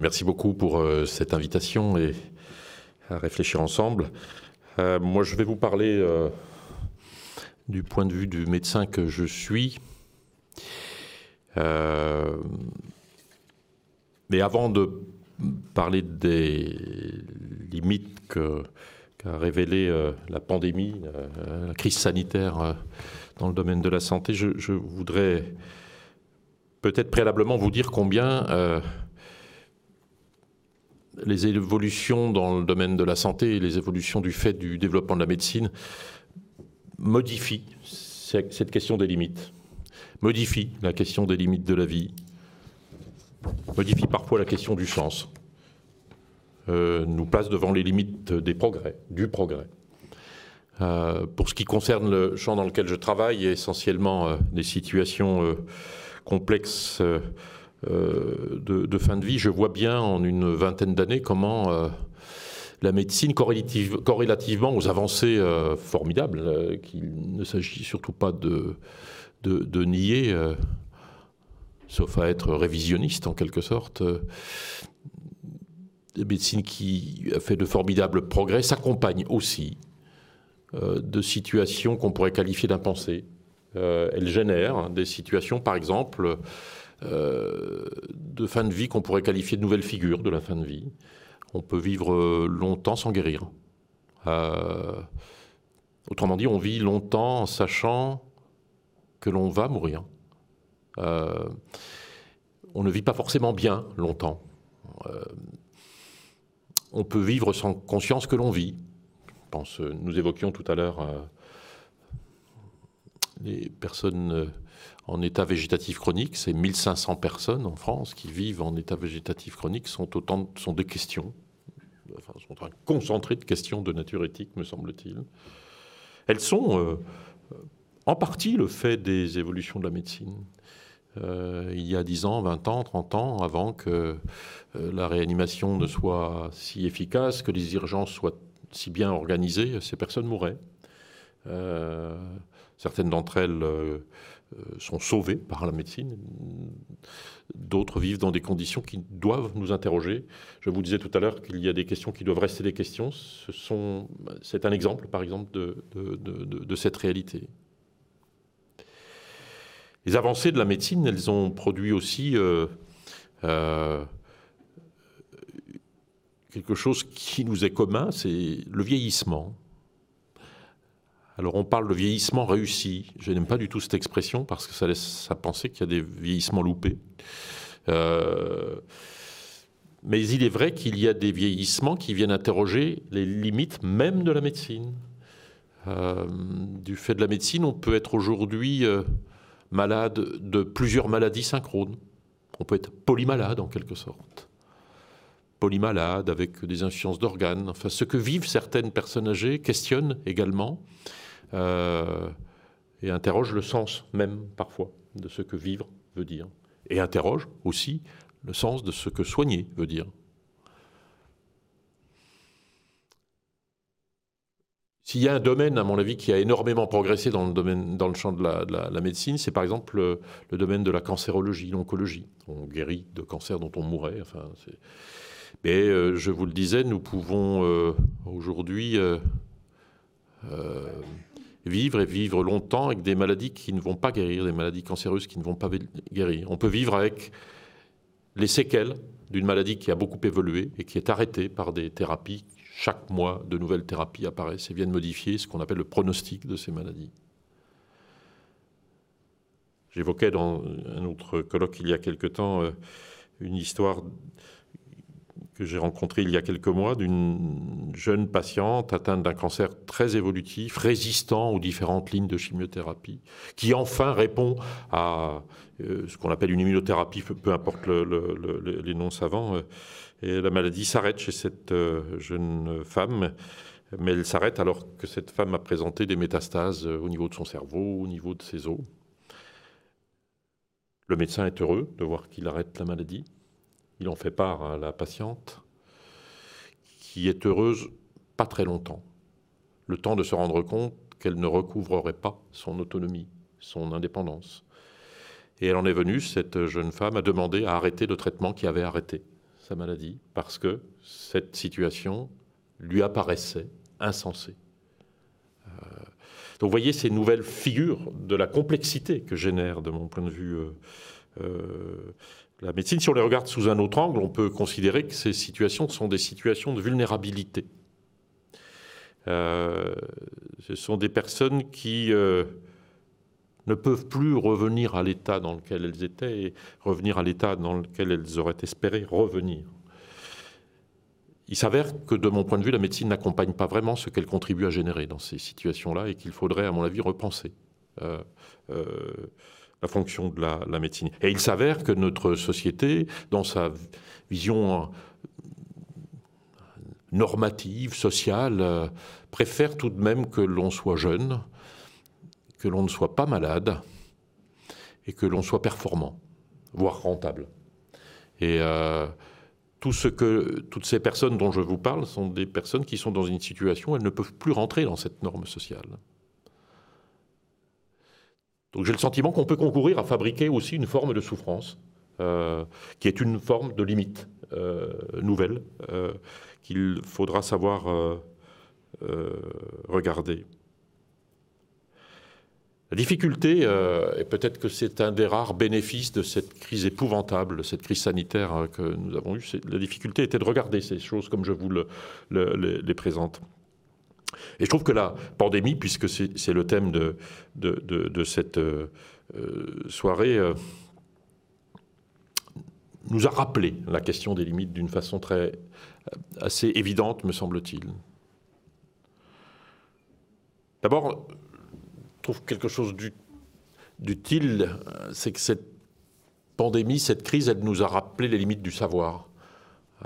Merci beaucoup pour euh, cette invitation et à réfléchir ensemble. Euh, moi, je vais vous parler euh, du point de vue du médecin que je suis. mais avant de parler des limites qu'a révélé la pandémie, la crise sanitaire dans le domaine de la santé, je voudrais peut-être préalablement vous dire combien les évolutions dans le domaine de la santé et les évolutions du fait du développement de la médecine modifient cette question des limites, modifient la question des limites de la vie, modifient parfois la question du sens, euh, nous place devant les limites des progrès, du progrès. Euh, pour ce qui concerne le champ dans lequel je travaille, essentiellement euh, des situations complexes euh, de, fin de vie, je vois bien en une vingtaine d'années comment euh, la médecine, corrélativement aux avancées euh, formidables, qu'il ne s'agit surtout pas de, nier, sauf à être révisionniste en quelque sorte, la médecine qui a fait de formidables progrès s'accompagne aussi de situations qu'on pourrait qualifier d'impensées. elle génère des situations, par exemple, de fin de vie qu'on pourrait qualifier de nouvelle figure de la fin de vie. On peut vivre euh, longtemps sans guérir. Euh, autrement dit, on vit longtemps en sachant que l'on va mourir. on ne vit pas forcément bien longtemps. on peut vivre sans conscience que l'on vit. Je pense, nous évoquions tout à l'heure les personnes en état végétatif chronique. C'est 1500 personnes en France qui vivent en état végétatif chronique. Sont autant sont des questions, enfin, sont un concentré de questions de nature éthique, me semble-t-il. Elles sont euh, en partie le fait des évolutions de la médecine. Euh, il y a 10 ans, 20 ans, 30 ans, avant que euh, la réanimation ne soit si efficace, que les urgences soient si bien organisées, ces personnes mouraient. certaines d'entre elles sont sauvés par la médecine. D'autres vivent dans des conditions qui doivent nous interroger. Je vous disais tout à l'heure qu'il y a des questions qui doivent rester des questions. C'est un exemple, par exemple, de, de, cette réalité. Les avancées de la médecine, elles ont produit aussi euh, euh, quelque chose qui nous est commun, c'est le vieillissement. Alors on parle de vieillissement réussi. Je n'aime pas du tout cette expression parce que ça laisse à penser qu'il y a des vieillissements loupés. Euh, mais il est vrai qu'il y a des vieillissements qui viennent interroger les limites même de la médecine. Euh, du fait de la médecine, on peut être aujourd'hui euh, malade de plusieurs maladies synchrones. On peut être polymalade en quelque sorte. Polymalade avec des insuffisances d'organes. Enfin, ce que vivent certaines personnes âgées questionne également euh, et interroge le sens même parfois de ce que vivre veut dire, et interroge aussi le sens de ce que soigner veut dire. S'il y a un domaine, à mon avis, qui a énormément progressé dans le, domaine, dans le champ de la, médecine, c'est par exemple le, domaine de la cancérologie, l'oncologie. On guérit de cancer dont on mourrait. Enfin, Mais euh, je vous le disais, nous pouvons euh, aujourd'hui vivre et vivre longtemps avec des maladies qui ne vont pas guérir, des maladies cancéreuses qui ne vont pas guérir. On peut vivre avec les séquelles d'une maladie qui a beaucoup évolué et qui est arrêtée par des thérapies. Chaque mois, de nouvelles thérapies apparaissent et viennent modifier ce qu'on appelle le pronostic de ces maladies. J'évoquais dans un autre colloque il y a quelque temps euh, une histoire que j'ai rencontré il y a quelques mois d'une jeune patiente atteinte d'un cancer très évolutif, résistant aux différentes lignes de chimiothérapie, qui enfin répond à euh, ce qu'on appelle une immunothérapie, peu importe les noms savants. Euh, et la maladie s'arrête chez cette euh, jeune femme, mais elle s'arrête alors que cette femme a présenté des métastases au niveau de son cerveau, au niveau de ses os. Le médecin est heureux de voir qu'il arrête la maladie. Il en fait part à la patiente, qui est heureuse pas très longtemps. Le temps de se rendre compte qu'elle ne recouvrerait pas son autonomie, son indépendance. Et elle en est venue, cette jeune femme, à demander à arrêter le traitement qui avait arrêté sa maladie parce que cette situation lui apparaissait insensée. Euh, donc vous voyez ces nouvelles figures de la complexité que génère, de mon point de vue, euh, euh, la médecine. Si on les regarde sous un autre angle, on peut considérer que ces situations sont des situations de vulnérabilité. ce sont des personnes qui ne peuvent plus revenir à l'état dans lequel elles étaient et revenir à l'état dans lequel elles auraient espéré revenir. Il s'avère que, de mon point de vue, la médecine n'accompagne pas vraiment ce qu'elle contribue à générer dans ces situations-là et qu'il faudrait, à mon avis, repenser euh, euh, la fonction de la, médecine. Et il s'avère que notre société, dans sa vision normative, sociale, euh, préfère tout de même que l'on soit jeune, que l'on ne soit pas malade et que l'on soit performant, voire rentable. Et euh, toutes ces personnes dont je vous parle sont des personnes qui sont dans une situation où elles ne peuvent plus rentrer dans cette norme sociale. Donc j'ai le sentiment qu'on peut concourir à fabriquer aussi une forme de souffrance, euh, qui est une forme de limite euh, nouvelle, qu'il faudra savoir regarder. La difficulté, euh, et peut-être que c'est un des rares bénéfices de cette crise épouvantable, cette crise sanitaire que nous avons eue, la difficulté était de regarder ces choses comme je vous les présente. Et je trouve que la pandémie, puisque c'est le thème de, de, cette euh, soirée, euh, nous a rappelé la question des limites d'une façon très assez évidente, me semble-t-il. D'abord, trouve quelque chose d'utile, c'est que cette pandémie, cette crise, elle nous a rappelé les limites du savoir.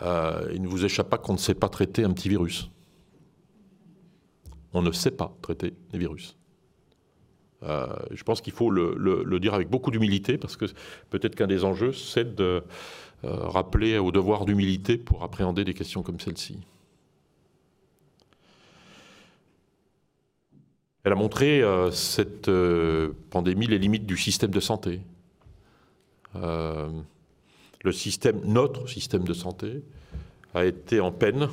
Euh, il ne vous échappe pas qu'on ne sait pas traiter un petit virus. On ne sait pas traiter les virus. Euh, je pense qu'il faut le, dire avec beaucoup d'humilité, parce que peut-être qu'un des enjeux, c'est de euh, rappeler au devoir d'humilité pour appréhender des questions comme celle-ci. Elle a montré, euh, cette pandémie, les limites du système de santé. Le système, notre système de santé, a été en peine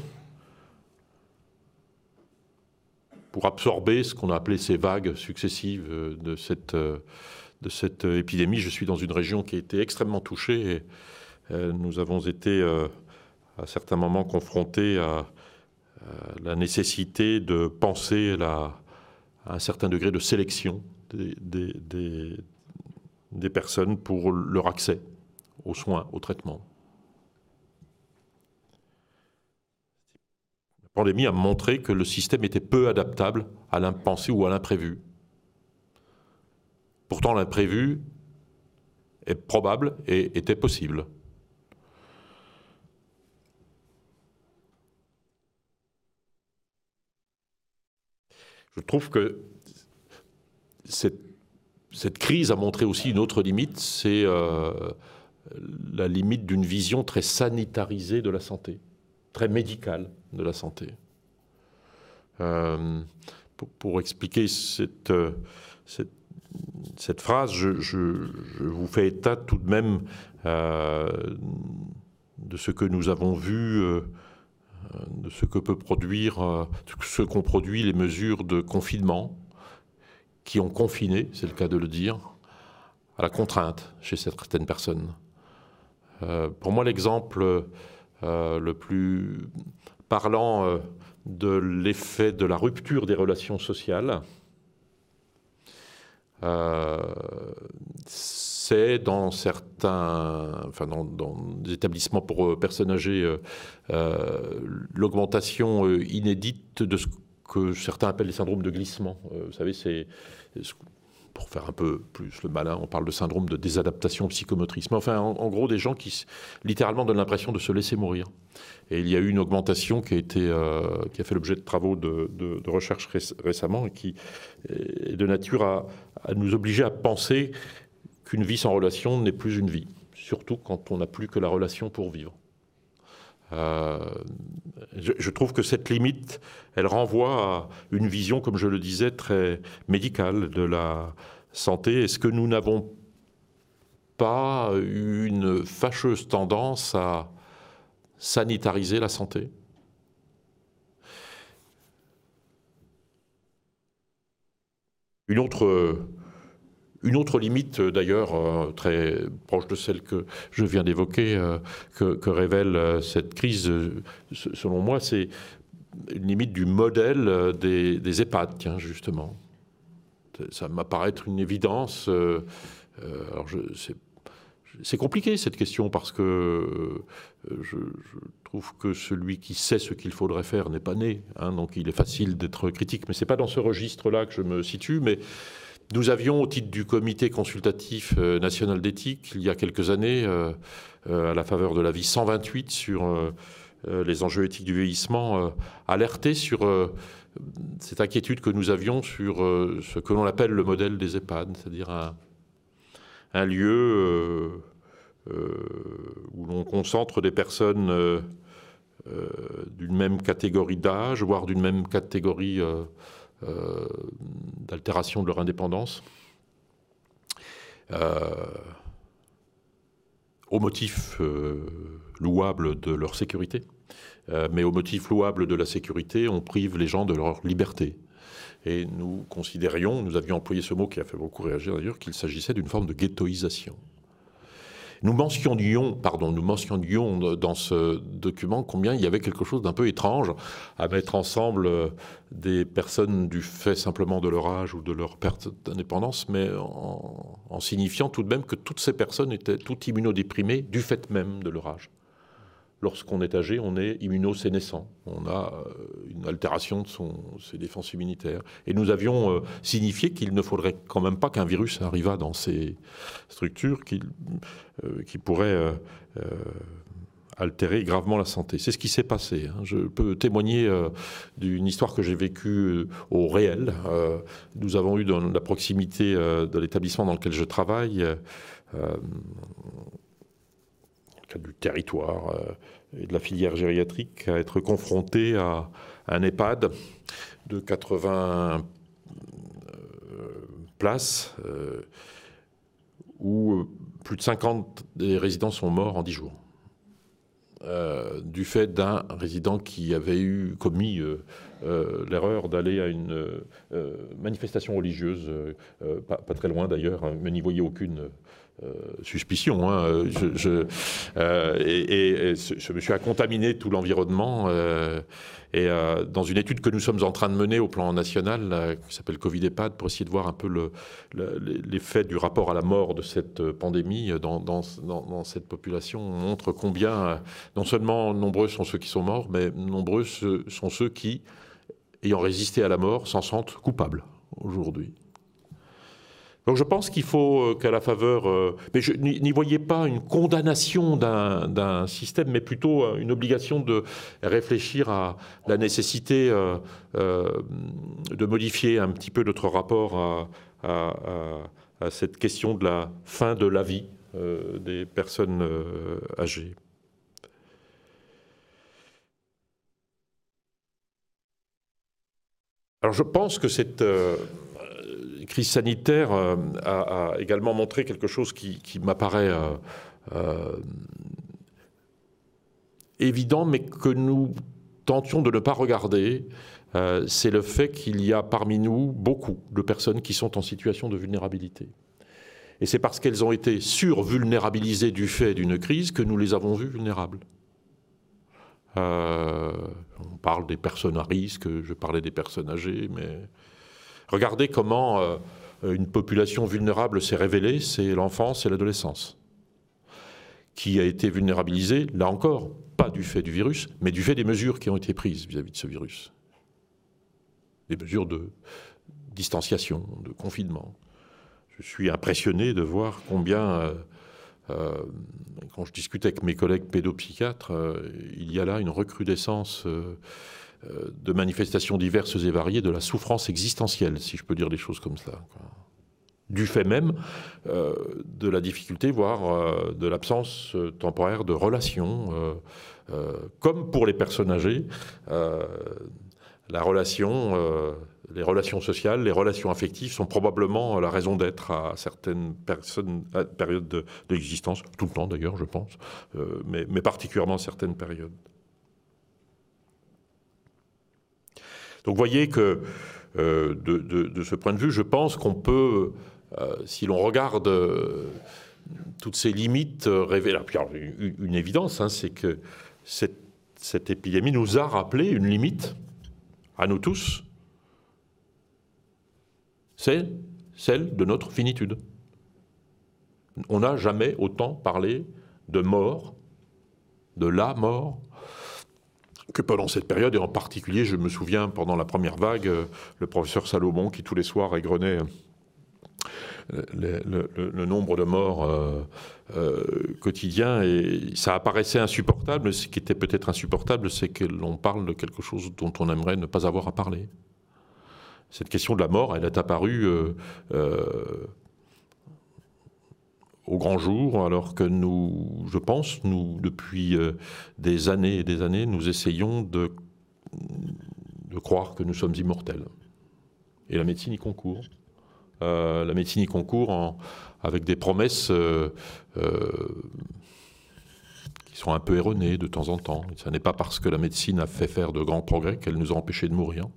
pour absorber ce qu'on a appelé ces vagues successives de cette, de cette épidémie. Je suis dans une région qui a été extrêmement touchée et nous avons été à certains moments confrontés à la nécessité de penser la, un certain degré de sélection des, des, personnes pour leur accès aux soins, aux traitements. Pandémie a montré que le système était peu adaptable à l'impensé ou à l'imprévu. Pourtant, l'imprévu est probable et était possible. Je trouve que cette, crise a montré aussi une autre limite, c'est euh, la limite d'une vision très sanitarisée de la santé, très médicale de la santé. Euh, pour, expliquer cette, cette, phrase, je, vous fais état tout de même euh, de ce que nous avons vu de ce que peut produire, euh, ce qu'ont produit les mesures de confinement, qui ont confiné, c'est le cas de le dire, à la contrainte chez certaines personnes. Euh, pour moi, l'exemple euh, le plus parlant de l'effet de la rupture des relations sociales, c'est dans certains, enfin dans, des établissements pour euh, personnes âgées, euh, euh, l'augmentation inédite de ce que certains appellent les syndromes de glissement. vous savez, c'est pour faire un peu plus le malin, on parle de syndrome de désadaptation psychomotrice. Mais enfin, en, gros, des gens qui littéralement donnent l'impression de se laisser mourir. Et il y a eu une augmentation qui a, été, qui a fait l'objet de travaux de, recherche récemment et qui est de nature à nous obliger à penser qu'une vie sans relation n'est plus une vie, surtout quand on n'a plus que la relation pour vivre. Euh, je, trouve que cette limite, elle renvoie à une vision, comme je le disais, très médicale de la santé. Est-ce que nous n'avons pas une fâcheuse tendance à sanitariser la santé? Une autre, une autre limite, d'ailleurs, euh, très proche de celle que je viens d'évoquer, euh, que, révèle euh, cette crise, selon moi, c'est une limite du modèle des, EHPAD, tiens, justement. Ça m'apparaît être une évidence. c'est compliqué cette question parce que je, trouve que celui qui sait ce qu'il faudrait faire n'est pas né. Hein, donc il est facile d'être critique. Mais ce n'est pas dans ce registre-là que je me situe. Mais nous avions, au titre du comité consultatif euh, national d'éthique, il y a quelques années, euh, euh, à la faveur de l'avis 128 sur les enjeux éthiques du vieillissement, alerté sur cette inquiétude que nous avions sur ce que l'on appelle le modèle des EHPAD, c'est-à-dire un, un, lieu où l'on concentre des personnes d'une même catégorie d'âge, voire d'une même catégorie euh, d'altération de leur indépendance. Euh, au motif euh, louable de leur sécurité. mais au motif louable de la sécurité, on prive les gens de leur liberté. Et nous considérions, nous avions employé ce mot qui a fait beaucoup réagir d'ailleurs, qu'il s'agissait d'une forme de ghettoisation. Nous mentionnions, pardon, nous mentionnions dans ce document combien il y avait quelque chose d'un peu étrange à mettre ensemble euh, des personnes du fait simplement de leur âge ou de leur perte d'indépendance, mais en, signifiant tout de même que toutes ces personnes étaient toutes immunodéprimées du fait même de leur âge lorsqu'on est âgé, on est immunosénescent. On a euh, une altération de ses défenses immunitaires. Et nous avions euh, signifié qu'il ne faudrait quand même pas qu'un virus arrivât dans ces structures qui, euh, qui pourrait altérer gravement la santé. C'est ce qui s'est passé. Hein. Je peux témoigner d'une histoire que j'ai vécue au réel. nous avons eu dans la proximité de l'établissement dans lequel je travaille du territoire euh, et de la filière gériatrique, à être confronté à un EHPAD de 80 euh, places euh, où plus de 50 des résidents sont morts en 10 jours. du fait d'un résident qui avait eu commis l'erreur d'aller à une manifestation religieuse, pas, très loin d'ailleurs, hein, mais n'y voyait aucune euh, suspicion. Hein, je, euh, et, contaminé tout l'environnement. Euh, et dans une étude que nous sommes en train de mener au plan national, qui s'appelle Covid EHPAD, pour essayer de voir un peu l'effet du rapport à la mort de cette pandémie dans, dans, cette population, on montre combien, non seulement nombreux sont ceux qui sont morts, mais nombreux sont ceux qui, ayant résisté à la mort, s'en sentent coupables aujourd'hui. Donc je pense qu'il faut euh, qu'à la faveur, euh, mais je n'y voyais pas une condamnation d'un système, mais plutôt euh, une obligation de réfléchir à la nécessité de modifier un petit peu notre rapport à, cette question de la fin de la vie des personnes âgées. Alors je pense que cette crise sanitaire euh, a, également montré quelque chose qui, m'apparaît euh, euh, évident, mais que nous tentions de ne pas regarder, c'est le fait qu'il y a parmi nous beaucoup de personnes qui sont en situation de vulnérabilité. Et c'est parce qu'elles ont été survulnérabilisées du fait d'une crise que nous les avons vues vulnérables. on parle des personnes à risque, je parlais des personnes âgées, mais Regardez comment euh, une population vulnérable s'est révélée, c'est l'enfance et l'adolescence, qui a été vulnérabilisée, là encore, pas du fait du virus, mais du fait des mesures qui ont été prises vis-à-vis de ce virus. Des mesures de distanciation, de confinement. Je suis impressionné de voir combien, euh, euh, quand je discute avec mes collègues pédopsychiatres, il y a là une recrudescence de manifestations diverses et variées de la souffrance existentielle, si je peux dire des choses comme ça. Du fait même euh, de la difficulté, voire euh, de l'absence temporaire de relations, comme pour les personnes âgées, la relation les relations sociales, les relations affectives sont probablement la raison d'être à certaines personnes, à périodes de, l'existence, tout le temps d'ailleurs, je pense, euh, mais, particulièrement certaines périodes. Donc vous voyez que euh, de, ce point de vue, je pense qu'on peut, euh, si l'on regarde toutes ces limites révélées, une, une évidence, hein, c'est que cette épidémie nous a rappelé une limite à nous tous, c'est celle de notre finitude. On n'a jamais autant parlé de mort, de la mort, que pendant cette période, et en particulier, je me souviens, pendant la première vague, le professeur Salomon, qui tous les soirs égrenait euh, le, nombre de morts euh, euh, quotidiens, et ça apparaissait insupportable. Ce qui était peut-être insupportable, c'est que l'on parle de quelque chose dont on aimerait ne pas avoir à parler cette question de la mort, elle est apparue euh, euh, au grand jour, alors que nous, je pense, nous, depuis euh, des années et des années, nous essayons de, croire que nous sommes immortels. Et la médecine y concourt. la médecine y concourt avec des promesses qui sont un peu erronées de temps en temps. Ce n'est pas parce que la médecine a fait faire de grands progrès qu'elle nous a empêchés de mourir.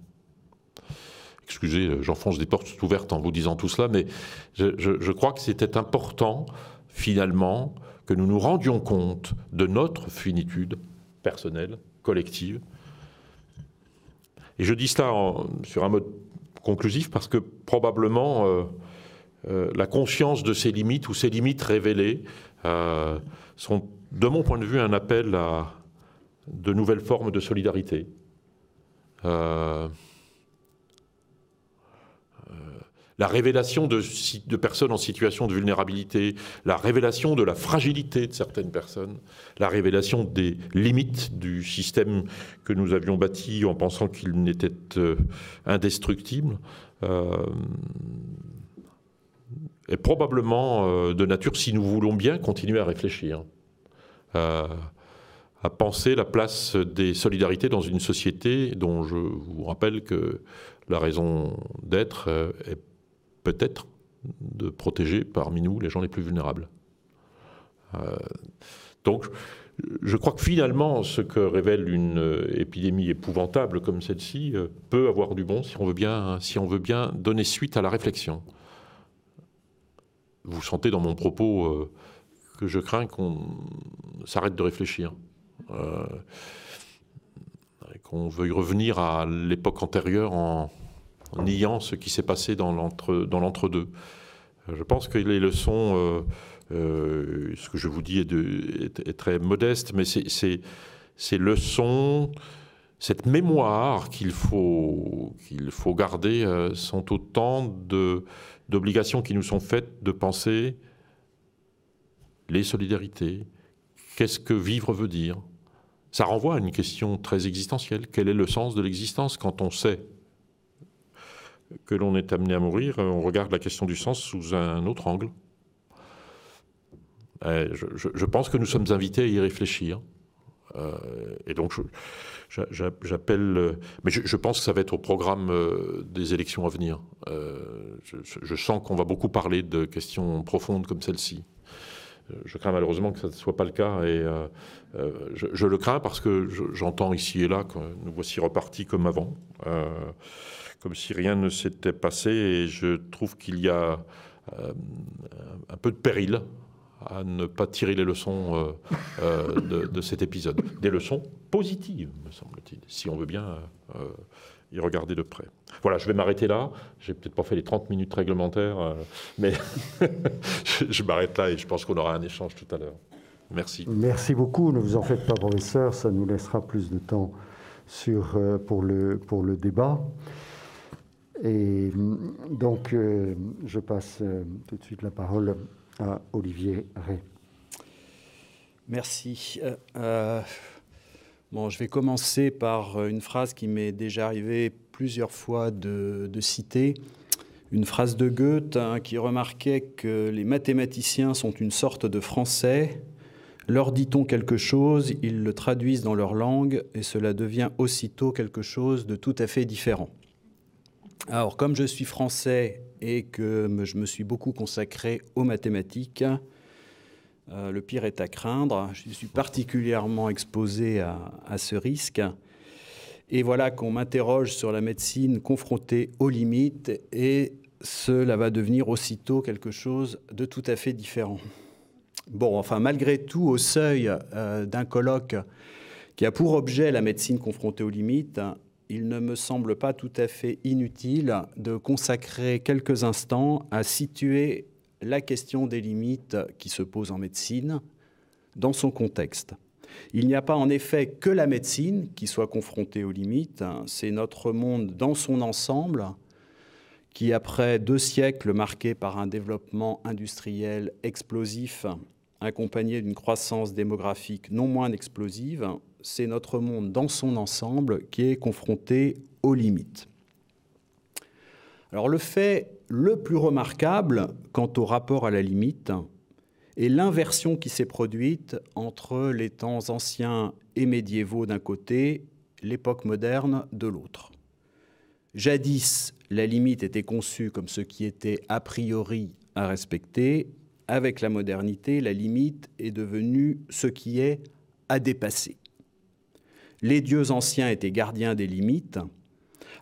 Excusez, j'enfonce des portes ouvertes en vous disant tout cela, mais je, crois que c'était important, finalement, que nous nous rendions compte de notre finitude personnelle, collective. Et je dis cela sur un mode conclusif parce que probablement euh, euh, la conscience de ces limites ou ces limites révélées euh, sont, de mon point de vue, un appel à de nouvelles formes de solidarité. La révélation de, personnes en situation de vulnérabilité, la révélation de la fragilité de certaines personnes, la révélation des limites du système que nous avions bâti en pensant qu'il n'était euh, indestructible, euh, est probablement euh, de nature, si nous voulons bien continuer à réfléchir, à penser la place des solidarités dans une société dont je vous rappelle que la raison d'être est peut-être de protéger parmi nous les gens les plus vulnérables. Euh, donc, je crois que finalement, ce que révèle une euh, épidémie épouvantable comme celle-ci euh, peut avoir du bon si on veut bien, si on veut bien donner suite à la réflexion. Vous sentez dans mon propos que je crains qu'on s'arrête de réfléchir, qu'on veuille revenir à l'époque antérieure en, en niant ce qui s'est passé dans l'entre-deux. Je pense que les leçons, euh, euh, ce que je vous dis est, très modeste, mais c'est ces leçons, cette mémoire qu'il faut, faut garder, euh, sont autant d'obligations qui nous sont faites de penser les solidarités, qu'est-ce que vivre veut dire. Ça renvoie à une question très existentielle. Quel est le sens de l'existence quand on sait que l'on est amené à mourir, on regarde la question du sens sous un autre angle. Je, pense que nous sommes invités à y réfléchir. Euh, et donc, j'appelle. Mais je, pense que ça va être au programme euh, des élections à venir. Euh, je, sens qu'on va beaucoup parler de questions profondes comme celle-ci. Je crains malheureusement que ça ne soit pas le cas et je, le crains parce que j'entends ici et là que nous voici repartis comme avant comme si rien ne s'était passé. Et je trouve qu'il y a euh, un peu de péril à ne pas tirer les leçons euh, euh, de, cet épisode. Des leçons positives, me semble-t-il, si on veut bien y regarder de près. Voilà, je vais m'arrêter là. J'ai peut-être pas fait les 30 minutes réglementaires, mais je, je m'arrête là et je pense qu'on aura un échange tout à l'heure. Merci. Merci beaucoup. Ne vous en faites pas, professeur. Ça nous laissera plus de temps sur, pour, le, pour le débat. Et donc, euh, je passe euh, tout de suite la parole à Olivier Ray. Merci. Euh, bon, je vais commencer par une phrase qui m'est déjà arrivé plusieurs fois de, citer. Une phrase de Goethe hein, qui remarquait que les mathématiciens sont une sorte de français. Leur dit-on quelque chose, ils le traduisent dans leur langue et cela devient aussitôt quelque chose de tout à fait différent. Alors, comme je suis français et que je me suis beaucoup consacré aux mathématiques, euh, le pire est à craindre. Je suis particulièrement exposé à, ce risque. Et voilà qu'on m'interroge sur la médecine confrontée aux limites et cela va devenir aussitôt quelque chose de tout à fait différent. Bon, enfin, malgré tout, au seuil euh, d'un colloque qui a pour objet la médecine confrontée aux limites, il ne me semble pas tout à fait inutile de consacrer quelques instants à situer la question des limites qui se posent en médecine dans son contexte. Il n'y a pas en effet que la médecine qui soit confrontée aux limites, c'est notre monde dans son ensemble qui, après deux siècles marqués par un développement industriel explosif, accompagné d'une croissance démographique non moins explosive, c'est notre monde dans son ensemble qui est confronté aux limites. Alors le fait le plus remarquable quant au rapport à la limite est l'inversion qui s'est produite entre les temps anciens et médiévaux d'un côté, l'époque moderne de l'autre. Jadis, la limite était conçue comme ce qui était a priori à respecter. Avec la modernité, la limite est devenue ce qui est à dépasser. Les dieux anciens étaient gardiens des limites,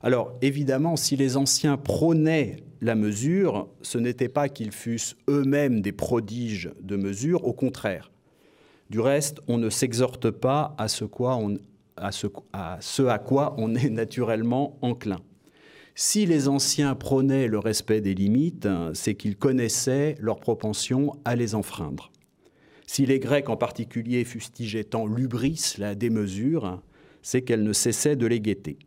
alors évidemment, si les anciens prônaient la mesure, ce n'était pas qu'ils fussent eux-mêmes des prodiges de mesure, au contraire. Du reste, on ne s'exhorte pas à ce, à quoi on est naturellement enclin. Si les anciens prônaient le respect des limites, c'est qu'ils connaissaient leur propension à les enfreindre. Si les Grecs en particulier fustigeaient tant l'ubris, la démesure, c'est qu'elles ne cessaient de les guetter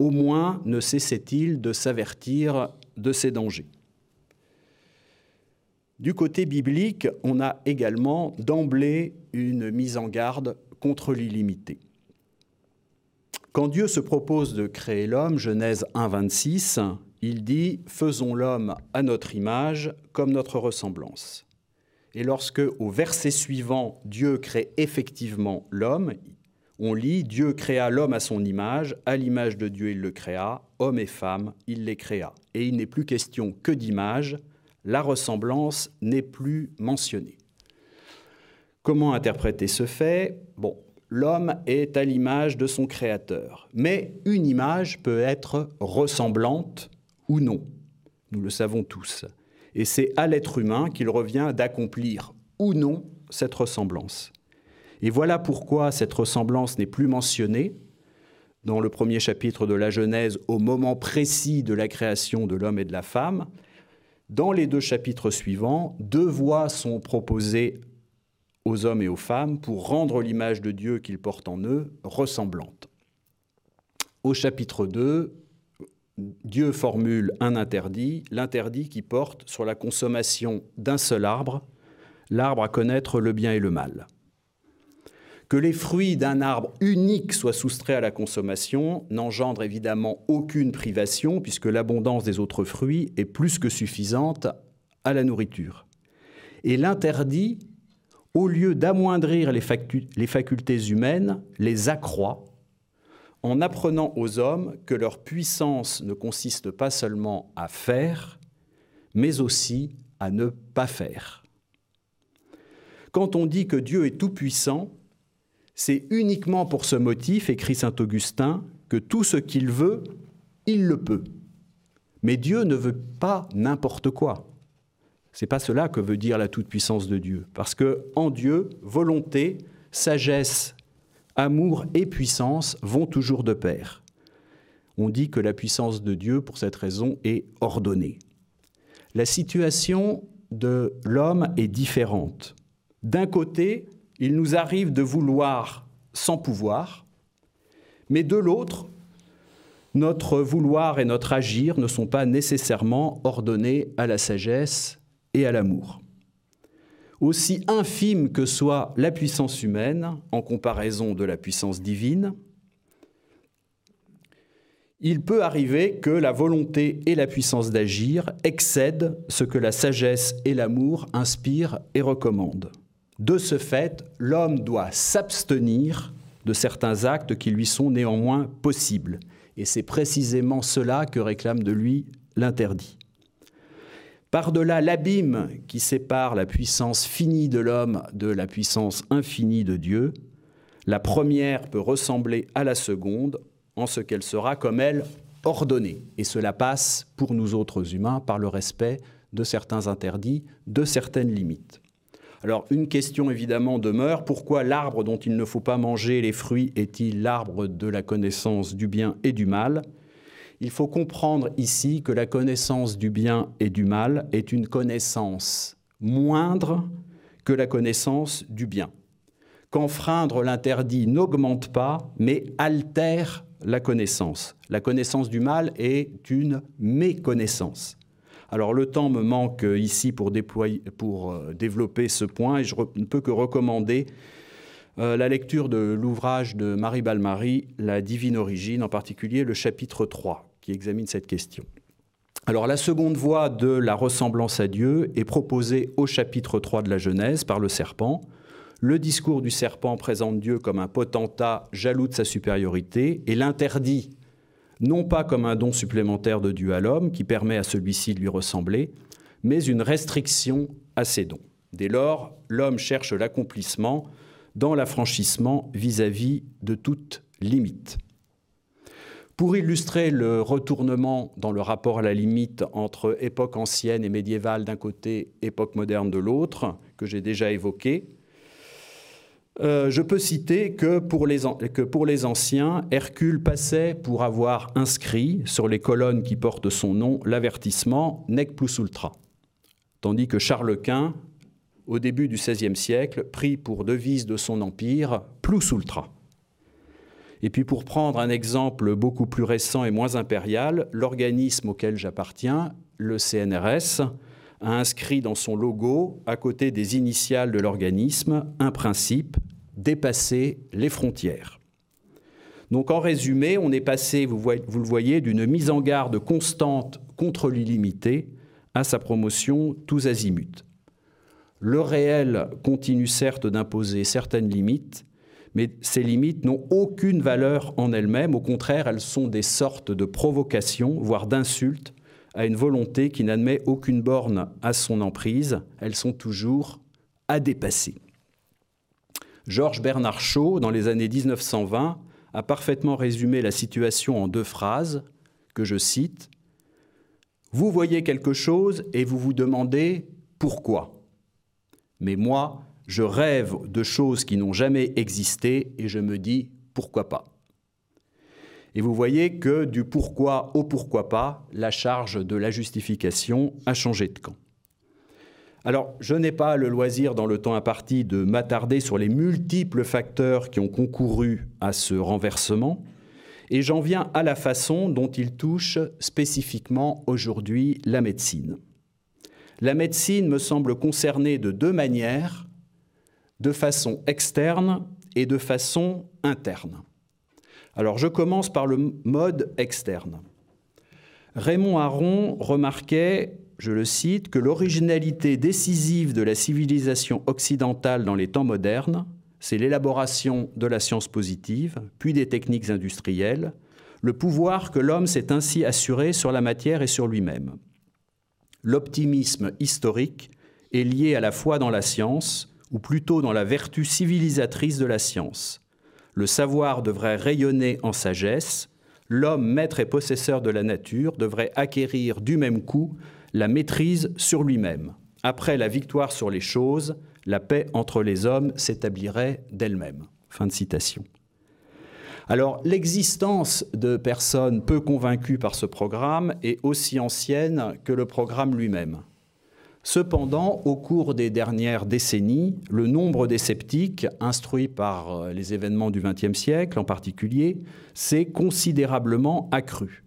au moins ne cessait-il de s'avertir de ces dangers. Du côté biblique, on a également d'emblée une mise en garde contre l'illimité. Quand Dieu se propose de créer l'homme, Genèse 1.26, il dit ⁇ Faisons l'homme à notre image, comme notre ressemblance ⁇ Et lorsque, au verset suivant, Dieu crée effectivement l'homme, on lit Dieu créa l'homme à son image, à l'image de Dieu il le créa, homme et femme il les créa. Et il n'est plus question que d'image, la ressemblance n'est plus mentionnée. Comment interpréter ce fait? Bon, l'homme est à l'image de son créateur, mais une image peut être ressemblante ou non. Nous le savons tous. Et c'est à l'être humain qu'il revient d'accomplir ou non cette ressemblance. Et voilà pourquoi cette ressemblance n'est plus mentionnée dans le premier chapitre de la Genèse au moment précis de la création de l'homme et de la femme. Dans les deux chapitres suivants, deux voies sont proposées aux hommes et aux femmes pour rendre l'image de Dieu qu'ils portent en eux ressemblante. Au chapitre 2, Dieu formule un interdit, l'interdit qui porte sur la consommation d'un seul arbre, l'arbre à connaître le bien et le mal. Que les fruits d'un arbre unique soient soustraits à la consommation n'engendre évidemment aucune privation puisque l'abondance des autres fruits est plus que suffisante à la nourriture. Et l'interdit, au lieu d'amoindrir les, les facultés humaines, les accroît en apprenant aux hommes que leur puissance ne consiste pas seulement à faire, mais aussi à ne pas faire. Quand on dit que Dieu est tout-puissant, c'est uniquement pour ce motif, écrit saint Augustin, que tout ce qu'il veut, il le peut. Mais Dieu ne veut pas n'importe quoi. C'est pas cela que veut dire la toute-puissance de Dieu, parce que en Dieu, volonté, sagesse, amour et puissance vont toujours de pair. On dit que la puissance de Dieu, pour cette raison, est ordonnée. La situation de l'homme est différente. D'un côté, il nous arrive de vouloir sans pouvoir, mais de l'autre, notre vouloir et notre agir ne sont pas nécessairement ordonnés à la sagesse et à l'amour. Aussi infime que soit la puissance humaine en comparaison de la puissance divine, il peut arriver que la volonté et la puissance d'agir excèdent ce que la sagesse et l'amour inspirent et recommandent. De ce fait, l'homme doit s'abstenir de certains actes qui lui sont néanmoins possibles. Et c'est précisément cela que réclame de lui l'interdit. Par-delà l'abîme qui sépare la puissance finie de l'homme de la puissance infinie de Dieu, la première peut ressembler à la seconde en ce qu'elle sera comme elle ordonnée. Et cela passe pour nous autres humains par le respect de certains interdits, de certaines limites. Alors une question évidemment demeure, pourquoi l'arbre dont il ne faut pas manger les fruits est-il l'arbre de la connaissance du bien et du mal? Il faut comprendre ici que la connaissance du bien et du mal est une connaissance moindre que la connaissance du bien. Qu'enfreindre l'interdit n'augmente pas, mais altère la connaissance. La connaissance du mal est une méconnaissance. Alors le temps me manque ici pour, pour euh, développer ce point et je ne peux que recommander euh, la lecture de l'ouvrage de Marie Balmary, La divine origine, en particulier le chapitre 3, qui examine cette question. Alors la seconde voie de la ressemblance à Dieu est proposée au chapitre 3 de la Genèse par le serpent. Le discours du serpent présente Dieu comme un potentat jaloux de sa supériorité et l'interdit non pas comme un don supplémentaire de Dieu à l'homme qui permet à celui-ci de lui ressembler, mais une restriction à ses dons. Dès lors, l'homme cherche l'accomplissement dans l'affranchissement vis-à-vis de toute limite. Pour illustrer le retournement dans le rapport à la limite entre époque ancienne et médiévale d'un côté, époque moderne de l'autre, que j'ai déjà évoqué, euh, je peux citer que pour, les, que pour les anciens, Hercule passait pour avoir inscrit sur les colonnes qui portent son nom l'avertissement Nec plus ultra, tandis que Charles Quint, au début du XVIe siècle, prit pour devise de son empire plus ultra. Et puis pour prendre un exemple beaucoup plus récent et moins impérial, l'organisme auquel j'appartiens, le CNRS, a inscrit dans son logo, à côté des initiales de l'organisme, un principe, dépasser les frontières. Donc en résumé, on est passé, vous, le voyez, d'une mise en garde constante contre l'illimité à sa promotion tous azimuts. Le réel continue certes d'imposer certaines limites, mais ces limites n'ont aucune valeur en elles-mêmes, au contraire, elles sont des sortes de provocations, voire d'insultes à une volonté qui n'admet aucune borne à son emprise, elles sont toujours à dépasser. Georges Bernard Shaw, dans les années 1920, a parfaitement résumé la situation en deux phrases que je cite. Vous voyez quelque chose et vous vous demandez pourquoi. Mais moi, je rêve de choses qui n'ont jamais existé et je me dis pourquoi pas. Et vous voyez que du pourquoi au pourquoi pas, la charge de la justification a changé de camp. Alors, je n'ai pas le loisir dans le temps imparti de m'attarder sur les multiples facteurs qui ont concouru à ce renversement, et j'en viens à la façon dont il touche spécifiquement aujourd'hui la médecine. La médecine me semble concernée de deux manières, de façon externe et de façon interne. Alors je commence par le mode externe. Raymond Aron remarquait, je le cite, que l'originalité décisive de la civilisation occidentale dans les temps modernes, c'est l'élaboration de la science positive, puis des techniques industrielles, le pouvoir que l'homme s'est ainsi assuré sur la matière et sur lui-même. L'optimisme historique est lié à la foi dans la science, ou plutôt dans la vertu civilisatrice de la science le savoir devrait rayonner en sagesse, l'homme maître et possesseur de la nature devrait acquérir du même coup la maîtrise sur lui-même. Après la victoire sur les choses, la paix entre les hommes s'établirait d'elle-même. Fin de citation. Alors, l'existence de personnes peu convaincues par ce programme est aussi ancienne que le programme lui-même. Cependant, au cours des dernières décennies, le nombre des sceptiques, instruits par euh, les événements du XXe siècle en particulier, s'est considérablement accru.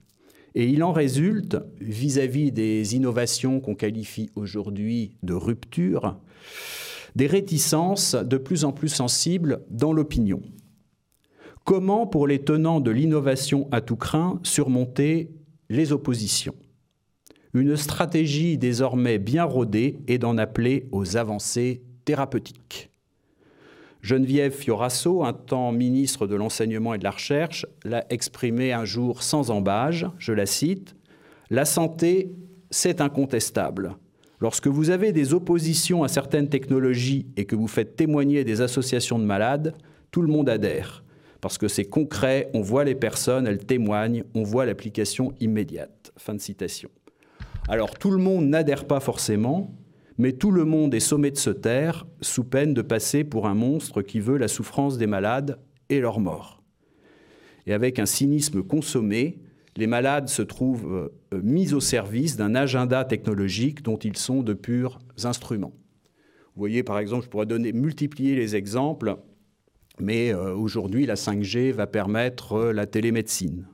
Et il en résulte, vis-à-vis des innovations qu'on qualifie aujourd'hui de rupture, des réticences de plus en plus sensibles dans l'opinion. Comment, pour les tenants de l'innovation à tout craint, surmonter les oppositions? Une stratégie désormais bien rodée est d'en appeler aux avancées thérapeutiques. Geneviève Fiorasso, un temps ministre de l'Enseignement et de la Recherche, l'a exprimé un jour sans embâge, je la cite, La santé, c'est incontestable. Lorsque vous avez des oppositions à certaines technologies et que vous faites témoigner des associations de malades, tout le monde adhère. Parce que c'est concret, on voit les personnes, elles témoignent, on voit l'application immédiate. Fin de citation. Alors tout le monde n'adhère pas forcément, mais tout le monde est sommé de se taire, sous peine de passer pour un monstre qui veut la souffrance des malades et leur mort. Et avec un cynisme consommé, les malades se trouvent euh, mis au service d'un agenda technologique dont ils sont de purs instruments. Vous voyez, par exemple, je pourrais multiplier les exemples, mais euh, aujourd'hui, la 5G va permettre euh, la télémédecine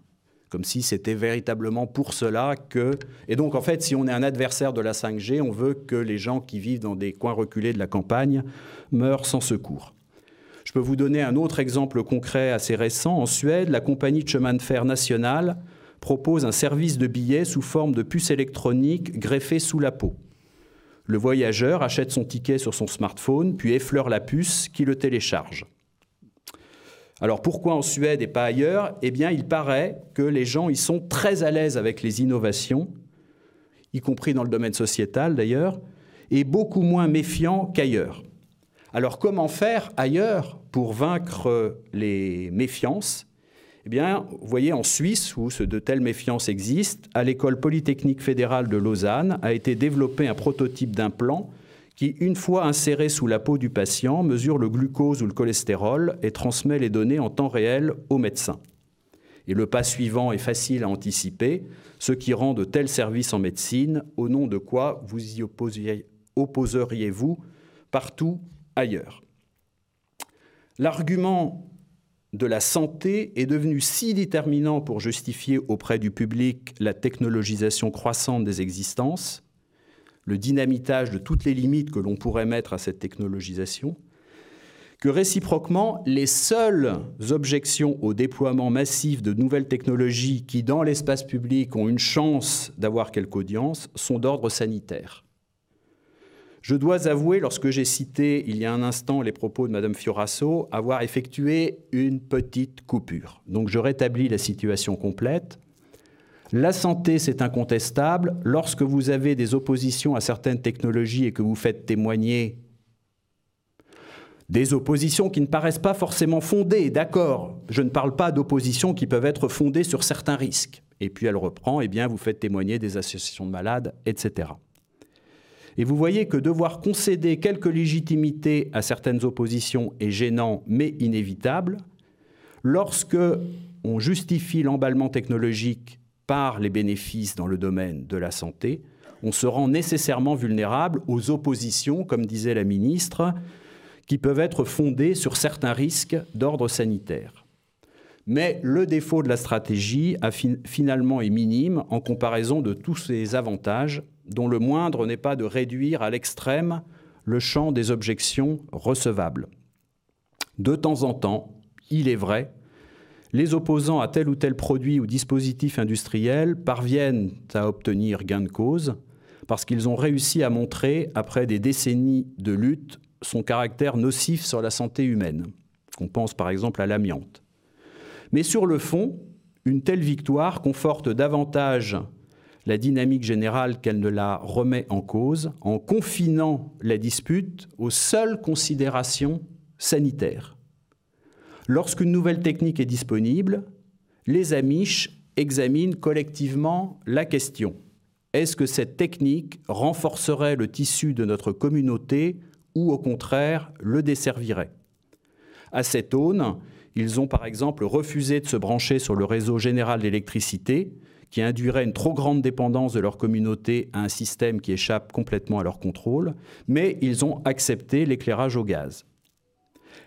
comme si c'était véritablement pour cela que... Et donc, en fait, si on est un adversaire de la 5G, on veut que les gens qui vivent dans des coins reculés de la campagne meurent sans secours. Je peux vous donner un autre exemple concret assez récent. En Suède, la compagnie de chemin de fer nationale propose un service de billets sous forme de puce électronique greffée sous la peau. Le voyageur achète son ticket sur son smartphone, puis effleure la puce qui le télécharge. Alors pourquoi en Suède et pas ailleurs? Eh bien, il paraît que les gens y sont très à l'aise avec les innovations, y compris dans le domaine sociétal d'ailleurs, et beaucoup moins méfiants qu'ailleurs. Alors comment faire ailleurs pour vaincre les méfiances? Eh bien, vous voyez, en Suisse, où de telles méfiances existent, à l'école polytechnique fédérale de Lausanne a été développé un prototype d'implant qui, une fois inséré sous la peau du patient, mesure le glucose ou le cholestérol et transmet les données en temps réel au médecin. Et le pas suivant est facile à anticiper, ce qui rend de tels services en médecine, au nom de quoi vous y opposeriez-vous partout ailleurs. L'argument de la santé est devenu si déterminant pour justifier auprès du public la technologisation croissante des existences le dynamitage de toutes les limites que l'on pourrait mettre à cette technologisation, que réciproquement, les seules objections au déploiement massif de nouvelles technologies qui, dans l'espace public, ont une chance d'avoir quelque audience, sont d'ordre sanitaire. Je dois avouer, lorsque j'ai cité il y a un instant les propos de Mme Fiorasso, avoir effectué une petite coupure. Donc je rétablis la situation complète. La santé, c'est incontestable. Lorsque vous avez des oppositions à certaines technologies et que vous faites témoigner des oppositions qui ne paraissent pas forcément fondées, d'accord, je ne parle pas d'oppositions qui peuvent être fondées sur certains risques. Et puis elle reprend, eh bien, vous faites témoigner des associations de malades, etc. Et vous voyez que devoir concéder quelque légitimité à certaines oppositions est gênant mais inévitable. Lorsque on justifie l'emballement technologique par les bénéfices dans le domaine de la santé, on se rend nécessairement vulnérable aux oppositions, comme disait la ministre, qui peuvent être fondées sur certains risques d'ordre sanitaire. Mais le défaut de la stratégie finalement est minime en comparaison de tous ces avantages, dont le moindre n'est pas de réduire à l'extrême le champ des objections recevables. De temps en temps, il est vrai, les opposants à tel ou tel produit ou dispositif industriel parviennent à obtenir gain de cause parce qu'ils ont réussi à montrer, après des décennies de lutte, son caractère nocif sur la santé humaine. On pense par exemple à l'amiante. Mais sur le fond, une telle victoire conforte davantage la dynamique générale qu'elle ne la remet en cause en confinant la dispute aux seules considérations sanitaires. Lorsqu'une nouvelle technique est disponible, les Amish examinent collectivement la question. Est-ce que cette technique renforcerait le tissu de notre communauté ou au contraire le desservirait? À cette aune, ils ont par exemple refusé de se brancher sur le réseau général d'électricité, qui induirait une trop grande dépendance de leur communauté à un système qui échappe complètement à leur contrôle, mais ils ont accepté l'éclairage au gaz.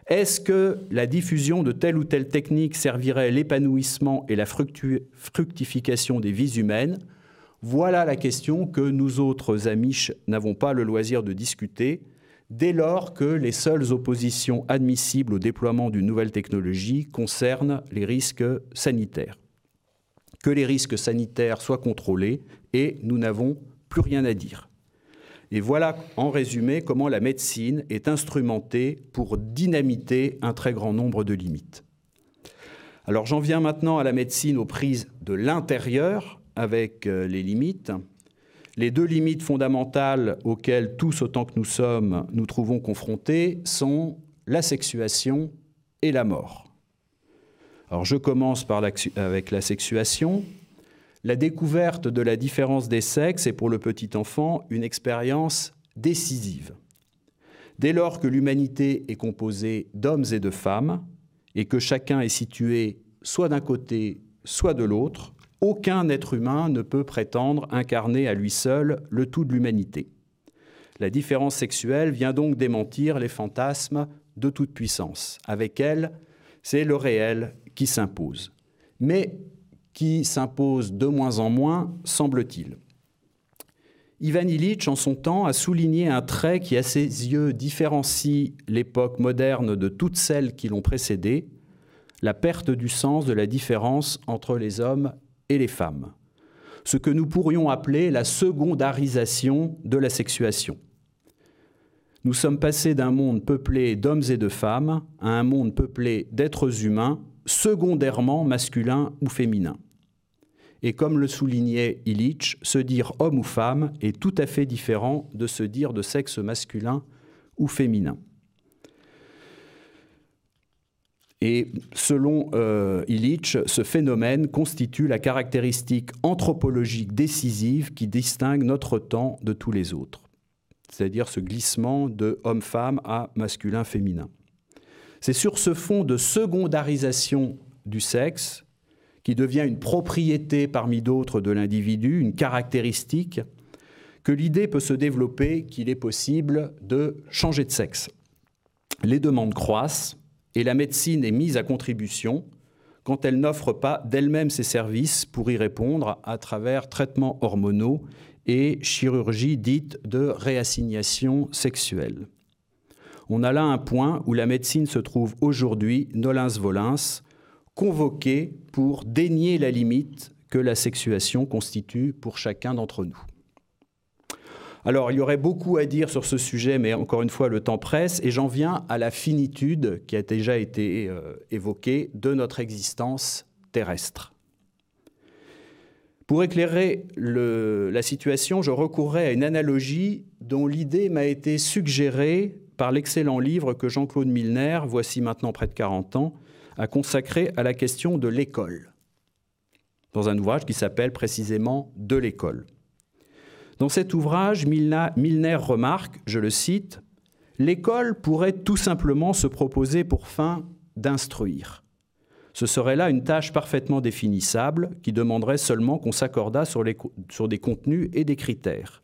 Est-ce que la diffusion de telle ou telle technique servirait l'épanouissement et la fructification des vies humaines? Voilà la question que nous autres Amish n'avons pas le loisir de discuter dès lors que les seules oppositions admissibles au déploiement d'une nouvelle technologie concernent les risques sanitaires. Que les risques sanitaires soient contrôlés et nous n'avons plus rien à dire. Et voilà en résumé comment la médecine est instrumentée pour dynamiter un très grand nombre de limites. Alors j'en viens maintenant à la médecine aux prises de l'intérieur avec euh, les limites. Les deux limites fondamentales auxquelles tous autant que nous sommes nous trouvons confrontés sont la sexuation et la mort. Alors je commence avec la sexuation. La découverte de la différence des sexes est pour le petit enfant une expérience décisive. Dès lors que l'humanité est composée d'hommes et de femmes, et que chacun est situé soit d'un côté, soit de l'autre, aucun être humain ne peut prétendre incarner à lui seul le tout de l'humanité. La différence sexuelle vient donc démentir les fantasmes de toute puissance. Avec elle, c'est le réel qui s'impose. Mais qui s'impose de moins en moins, semble-t-il. Ivan Illich, en son temps, a souligné un trait qui, à ses yeux, différencie l'époque moderne de toutes celles qui l'ont précédée, la perte du sens de la différence entre les hommes et les femmes. Ce que nous pourrions appeler la secondarisation de la sexuation. Nous sommes passés d'un monde peuplé d'hommes et de femmes à un monde peuplé d'êtres humains secondairement masculin ou féminin. Et comme le soulignait Illich, se dire homme ou femme est tout à fait différent de se dire de sexe masculin ou féminin. Et selon euh, Illich, ce phénomène constitue la caractéristique anthropologique décisive qui distingue notre temps de tous les autres, c'est-à-dire ce glissement de homme-femme à masculin-féminin. C'est sur ce fond de secondarisation du sexe, qui devient une propriété parmi d'autres de l'individu, une caractéristique, que l'idée peut se développer qu'il est possible de changer de sexe. Les demandes croissent et la médecine est mise à contribution quand elle n'offre pas d'elle-même ses services pour y répondre à travers traitements hormonaux et chirurgie dite de réassignation sexuelle. On a là un point où la médecine se trouve aujourd'hui, nolens volens, convoquée pour dénier la limite que la sexuation constitue pour chacun d'entre nous. Alors, il y aurait beaucoup à dire sur ce sujet, mais encore une fois, le temps presse, et j'en viens à la finitude qui a déjà été euh, évoquée de notre existence terrestre. Pour éclairer la situation, je recourrai à une analogie dont l'idée m'a été suggérée par l'excellent livre que Jean-Claude Milner, voici maintenant près de 40 ans, a consacré à la question de l'école, dans un ouvrage qui s'appelle précisément De l'école. Dans cet ouvrage, Milner remarque, je le cite, L'école pourrait tout simplement se proposer pour fin d'instruire. Ce serait là une tâche parfaitement définissable qui demanderait seulement qu'on s'accordât sur, sur des contenus et des critères.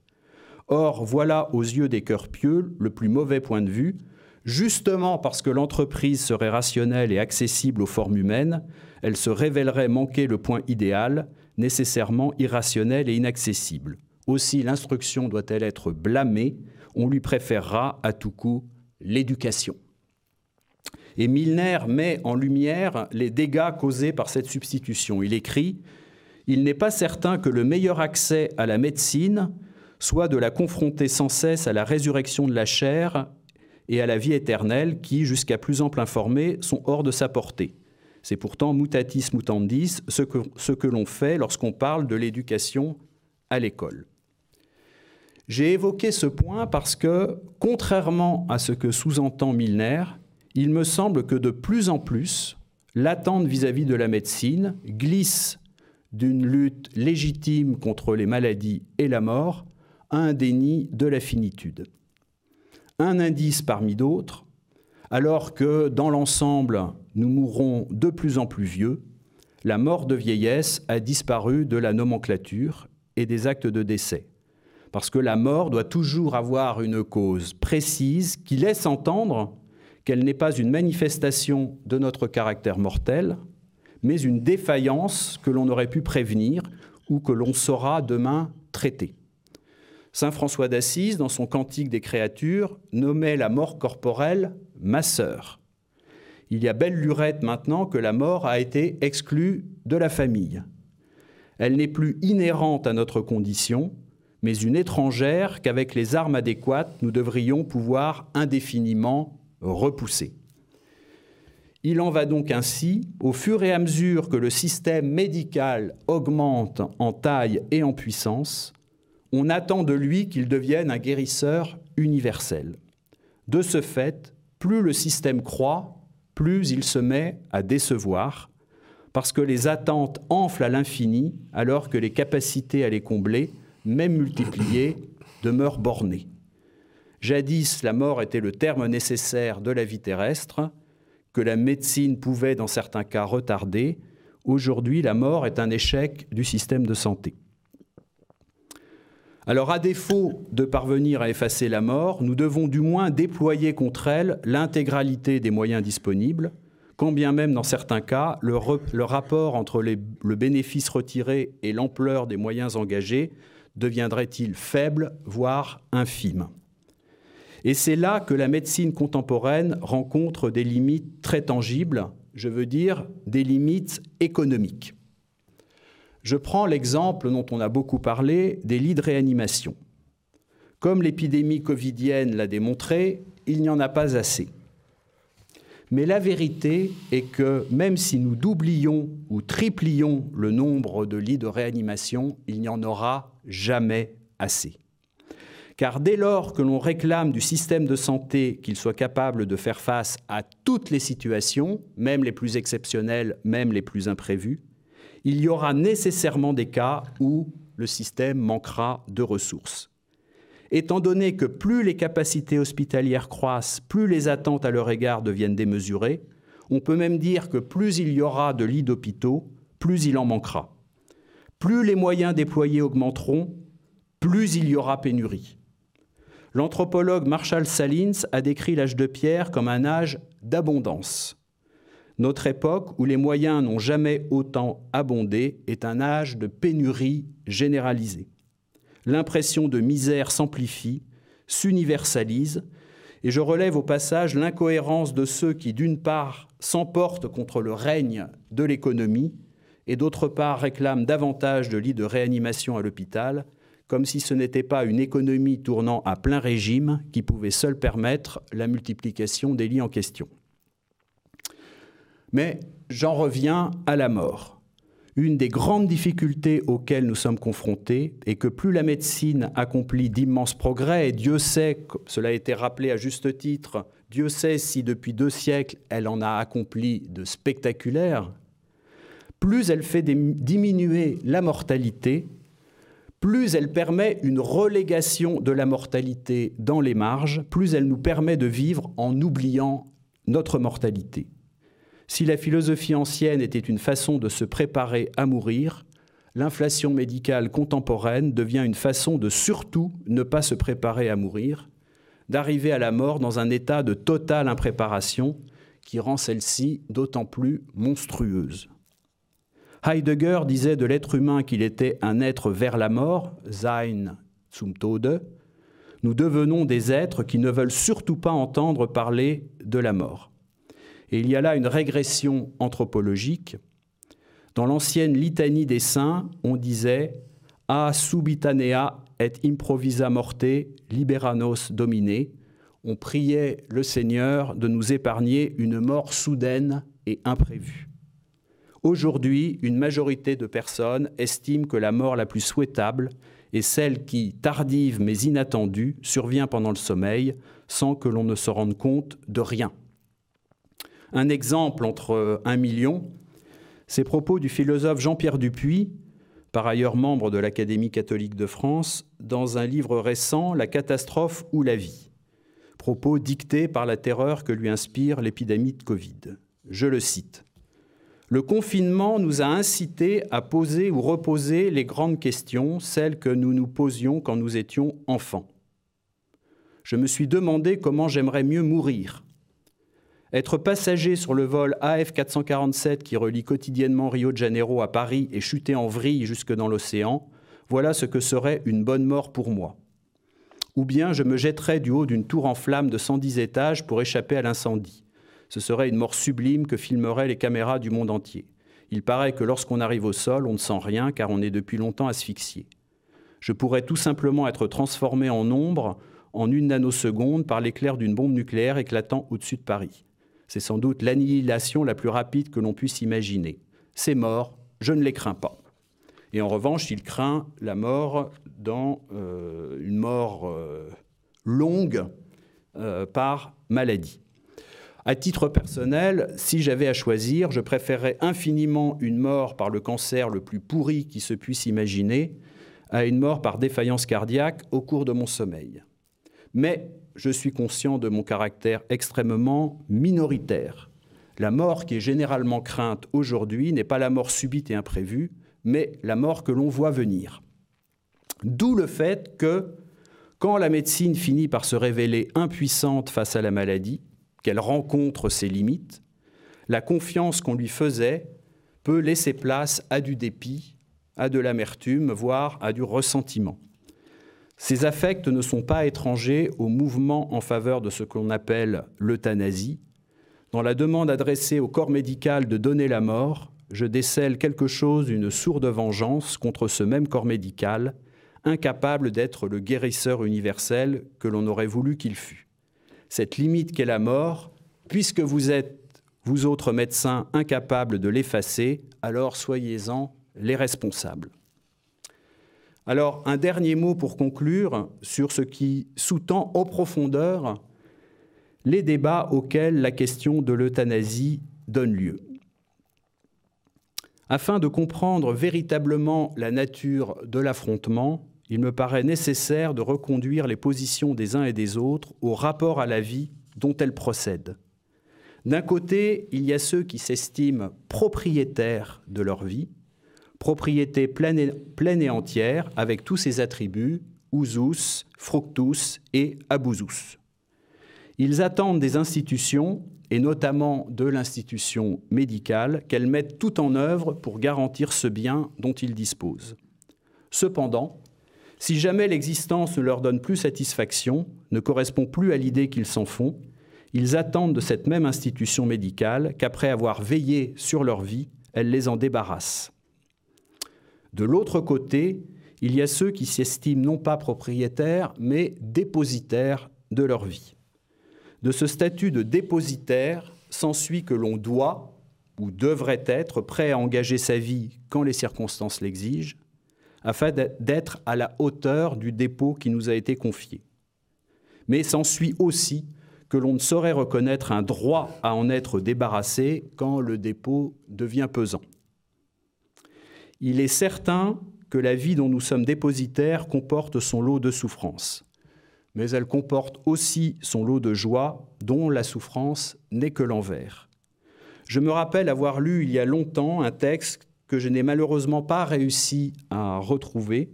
Or, voilà aux yeux des cœurs pieux le plus mauvais point de vue, justement parce que l'entreprise serait rationnelle et accessible aux formes humaines, elle se révélerait manquer le point idéal, nécessairement irrationnel et inaccessible. Aussi l'instruction doit-elle être blâmée, on lui préférera à tout coup l'éducation. Et Milner met en lumière les dégâts causés par cette substitution. Il écrit Il n'est pas certain que le meilleur accès à la médecine soit de la confronter sans cesse à la résurrection de la chair et à la vie éternelle qui, jusqu'à plus ample informé, sont hors de sa portée. C'est pourtant mutatis mutandis ce que, l'on fait lorsqu'on parle de l'éducation à l'école. J'ai évoqué ce point parce que, contrairement à ce que sous-entend Milner, il me semble que de plus en plus, l'attente vis-à-vis de la médecine glisse d'une lutte légitime contre les maladies et la mort un déni de la finitude. Un indice parmi d'autres, alors que dans l'ensemble, nous mourrons de plus en plus vieux, la mort de vieillesse a disparu de la nomenclature et des actes de décès. Parce que la mort doit toujours avoir une cause précise qui laisse entendre qu'elle n'est pas une manifestation de notre caractère mortel, mais une défaillance que l'on aurait pu prévenir ou que l'on saura demain traiter. Saint François d'Assise, dans son Cantique des créatures, nommait la mort corporelle ma sœur. Il y a belle lurette maintenant que la mort a été exclue de la famille. Elle n'est plus inhérente à notre condition, mais une étrangère qu'avec les armes adéquates, nous devrions pouvoir indéfiniment repousser. Il en va donc ainsi, au fur et à mesure que le système médical augmente en taille et en puissance, on attend de lui qu'il devienne un guérisseur universel. De ce fait, plus le système croît, plus il se met à décevoir, parce que les attentes enflent à l'infini, alors que les capacités à les combler, même multipliées, demeurent bornées. Jadis, la mort était le terme nécessaire de la vie terrestre, que la médecine pouvait dans certains cas retarder. Aujourd'hui, la mort est un échec du système de santé. Alors, à défaut de parvenir à effacer la mort, nous devons du moins déployer contre elle l'intégralité des moyens disponibles, quand bien même dans certains cas, le, rapport entre le bénéfice retiré et l'ampleur des moyens engagés deviendrait-il faible, voire infime? Et c'est là que la médecine contemporaine rencontre des limites très tangibles, je veux dire des limites économiques. Je prends l'exemple dont on a beaucoup parlé des lits de réanimation. Comme l'épidémie covidienne l'a démontré, il n'y en a pas assez. Mais la vérité est que même si nous doublions ou triplions le nombre de lits de réanimation, il n'y en aura jamais assez. Car dès lors que l'on réclame du système de santé qu'il soit capable de faire face à toutes les situations, même les plus exceptionnelles, même les plus imprévues, il y aura nécessairement des cas où le système manquera de ressources. Étant donné que plus les capacités hospitalières croissent, plus les attentes à leur égard deviennent démesurées, on peut même dire que plus il y aura de lits d'hôpitaux, plus il en manquera. Plus les moyens déployés augmenteront, plus il y aura pénurie. L'anthropologue Marshall Salins a décrit l'âge de pierre comme un âge d'abondance. Notre époque, où les moyens n'ont jamais autant abondé, est un âge de pénurie généralisée. L'impression de misère s'amplifie, s'universalise, et je relève au passage l'incohérence de ceux qui, d'une part, s'emportent contre le règne de l'économie, et d'autre part réclament davantage de lits de réanimation à l'hôpital, comme si ce n'était pas une économie tournant à plein régime qui pouvait seule permettre la multiplication des lits en question. Mais j'en reviens à la mort. Une des grandes difficultés auxquelles nous sommes confrontés est que plus la médecine accomplit d'immenses progrès, et Dieu sait, cela a été rappelé à juste titre, Dieu sait si depuis deux siècles elle en a accompli de spectaculaires, plus elle fait diminuer la mortalité, plus elle permet une relégation de la mortalité dans les marges, plus elle nous permet de vivre en oubliant notre mortalité. Si la philosophie ancienne était une façon de se préparer à mourir, l'inflation médicale contemporaine devient une façon de surtout ne pas se préparer à mourir, d'arriver à la mort dans un état de totale impréparation qui rend celle-ci d'autant plus monstrueuse. Heidegger disait de l'être humain qu'il était un être vers la mort, sein zum Tode. Nous devenons des êtres qui ne veulent surtout pas entendre parler de la mort. Et il y a là une régression anthropologique. Dans l'ancienne litanie des saints, on disait A subitanea et improvisa morte liberanos domine. On priait le Seigneur de nous épargner une mort soudaine et imprévue. Aujourd'hui, une majorité de personnes estiment que la mort la plus souhaitable est celle qui, tardive mais inattendue, survient pendant le sommeil sans que l'on ne se rende compte de rien. Un exemple entre un million, ces propos du philosophe Jean-Pierre Dupuis, par ailleurs membre de l'Académie catholique de France, dans un livre récent, La catastrophe ou la vie. Propos dictés par la terreur que lui inspire l'épidémie de Covid. Je le cite. Le confinement nous a incités à poser ou reposer les grandes questions, celles que nous nous posions quand nous étions enfants. Je me suis demandé comment j'aimerais mieux mourir, être passager sur le vol AF447 qui relie quotidiennement Rio de Janeiro à Paris et chuter en vrille jusque dans l'océan, voilà ce que serait une bonne mort pour moi. Ou bien je me jetterais du haut d'une tour en flammes de 110 étages pour échapper à l'incendie. Ce serait une mort sublime que filmeraient les caméras du monde entier. Il paraît que lorsqu'on arrive au sol, on ne sent rien car on est depuis longtemps asphyxié. Je pourrais tout simplement être transformé en ombre en une nanoseconde par l'éclair d'une bombe nucléaire éclatant au-dessus de Paris. C'est sans doute l'annihilation la plus rapide que l'on puisse imaginer. C'est mort, je ne les crains pas. Et en revanche, il craint la mort dans euh, une mort euh, longue euh, par maladie. À titre personnel, si j'avais à choisir, je préférerais infiniment une mort par le cancer le plus pourri qui se puisse imaginer à une mort par défaillance cardiaque au cours de mon sommeil. Mais je suis conscient de mon caractère extrêmement minoritaire. La mort qui est généralement crainte aujourd'hui n'est pas la mort subite et imprévue, mais la mort que l'on voit venir. D'où le fait que, quand la médecine finit par se révéler impuissante face à la maladie, qu'elle rencontre ses limites, la confiance qu'on lui faisait peut laisser place à du dépit, à de l'amertume, voire à du ressentiment. Ces affects ne sont pas étrangers au mouvement en faveur de ce qu'on appelle l'euthanasie. Dans la demande adressée au corps médical de donner la mort, je décèle quelque chose d'une sourde vengeance contre ce même corps médical, incapable d'être le guérisseur universel que l'on aurait voulu qu'il fût. Cette limite qu'est la mort, puisque vous êtes, vous autres médecins, incapables de l'effacer, alors soyez-en les responsables. Alors, un dernier mot pour conclure sur ce qui sous-tend en profondeur les débats auxquels la question de l'euthanasie donne lieu. Afin de comprendre véritablement la nature de l'affrontement, il me paraît nécessaire de reconduire les positions des uns et des autres au rapport à la vie dont elles procèdent. D'un côté, il y a ceux qui s'estiment propriétaires de leur vie, propriété pleine et, entière avec tous ses attributs, usus, fructus et abusus. Ils attendent des institutions, et notamment de l'institution médicale, qu'elles mettent tout en œuvre pour garantir ce bien dont ils disposent. Cependant, si jamais l'existence ne leur donne plus satisfaction, ne correspond plus à l'idée qu'ils s'en font, ils attendent de cette même institution médicale qu'après avoir veillé sur leur vie, elle les en débarrasse. De l'autre côté, il y a ceux qui s'estiment non pas propriétaires, mais dépositaires de leur vie. De ce statut de dépositaire s'ensuit que l'on doit, ou devrait être, prêt à engager sa vie quand les circonstances l'exigent, afin d'être à la hauteur du dépôt qui nous a été confié. Mais s'ensuit aussi que l'on ne saurait reconnaître un droit à en être débarrassé quand le dépôt devient pesant il est certain que la vie dont nous sommes dépositaires comporte son lot de souffrances, mais elle comporte aussi son lot de joie dont la souffrance n'est que l'envers. Je me rappelle avoir lu il y a longtemps un texte que je n'ai malheureusement pas réussi à retrouver,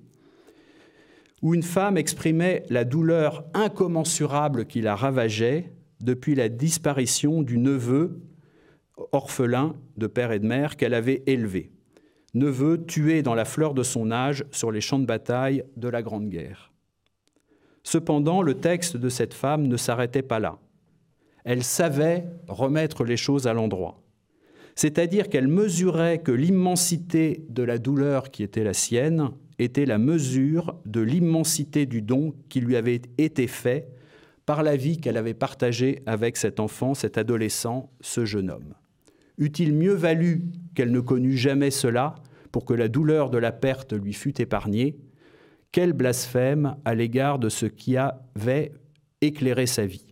où une femme exprimait la douleur incommensurable qui la ravageait depuis la disparition du neveu orphelin de père et de mère qu'elle avait élevé neveu tué dans la fleur de son âge sur les champs de bataille de la Grande Guerre. Cependant, le texte de cette femme ne s'arrêtait pas là. Elle savait remettre les choses à l'endroit. C'est-à-dire qu'elle mesurait que l'immensité de la douleur qui était la sienne était la mesure de l'immensité du don qui lui avait été fait par la vie qu'elle avait partagée avec cet enfant, cet adolescent, ce jeune homme. Eût-il mieux valu qu'elle ne connût jamais cela? Pour que la douleur de la perte lui fût épargnée Quel blasphème à l'égard de ce qui avait éclairé sa vie.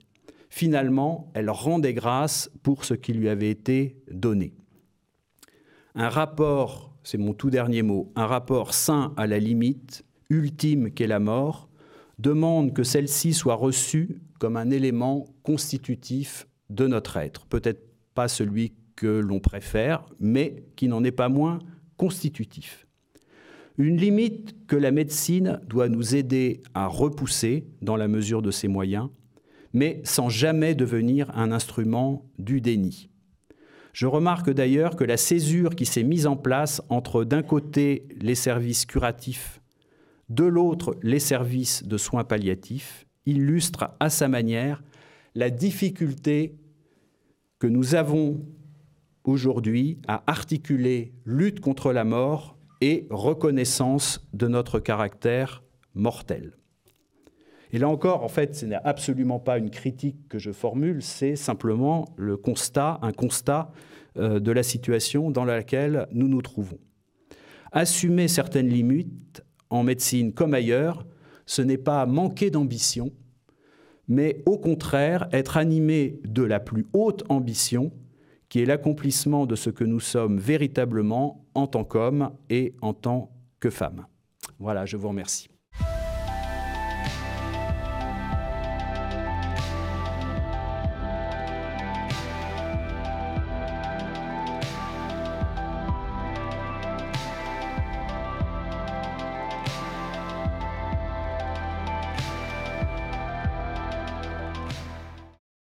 Finalement, elle rendait grâce pour ce qui lui avait été donné. Un rapport, c'est mon tout dernier mot, un rapport sain à la limite, ultime qu'est la mort, demande que celle-ci soit reçue comme un élément constitutif de notre être. Peut-être pas celui que l'on préfère, mais qui n'en est pas moins constitutif. Une limite que la médecine doit nous aider à repousser dans la mesure de ses moyens, mais sans jamais devenir un instrument du déni. Je remarque d'ailleurs que la césure qui s'est mise en place entre d'un côté les services curatifs, de l'autre les services de soins palliatifs, illustre à sa manière la difficulté que nous avons aujourd'hui à articuler lutte contre la mort et reconnaissance de notre caractère mortel. Et là encore, en fait, ce n'est absolument pas une critique que je formule, c'est simplement le constat, un constat euh, de la situation dans laquelle nous nous trouvons. Assumer certaines limites en médecine comme ailleurs, ce n'est pas manquer d'ambition, mais au contraire être animé de la plus haute ambition, qui est l'accomplissement de ce que nous sommes véritablement en tant qu'hommes et en tant que femmes. Voilà, je vous remercie.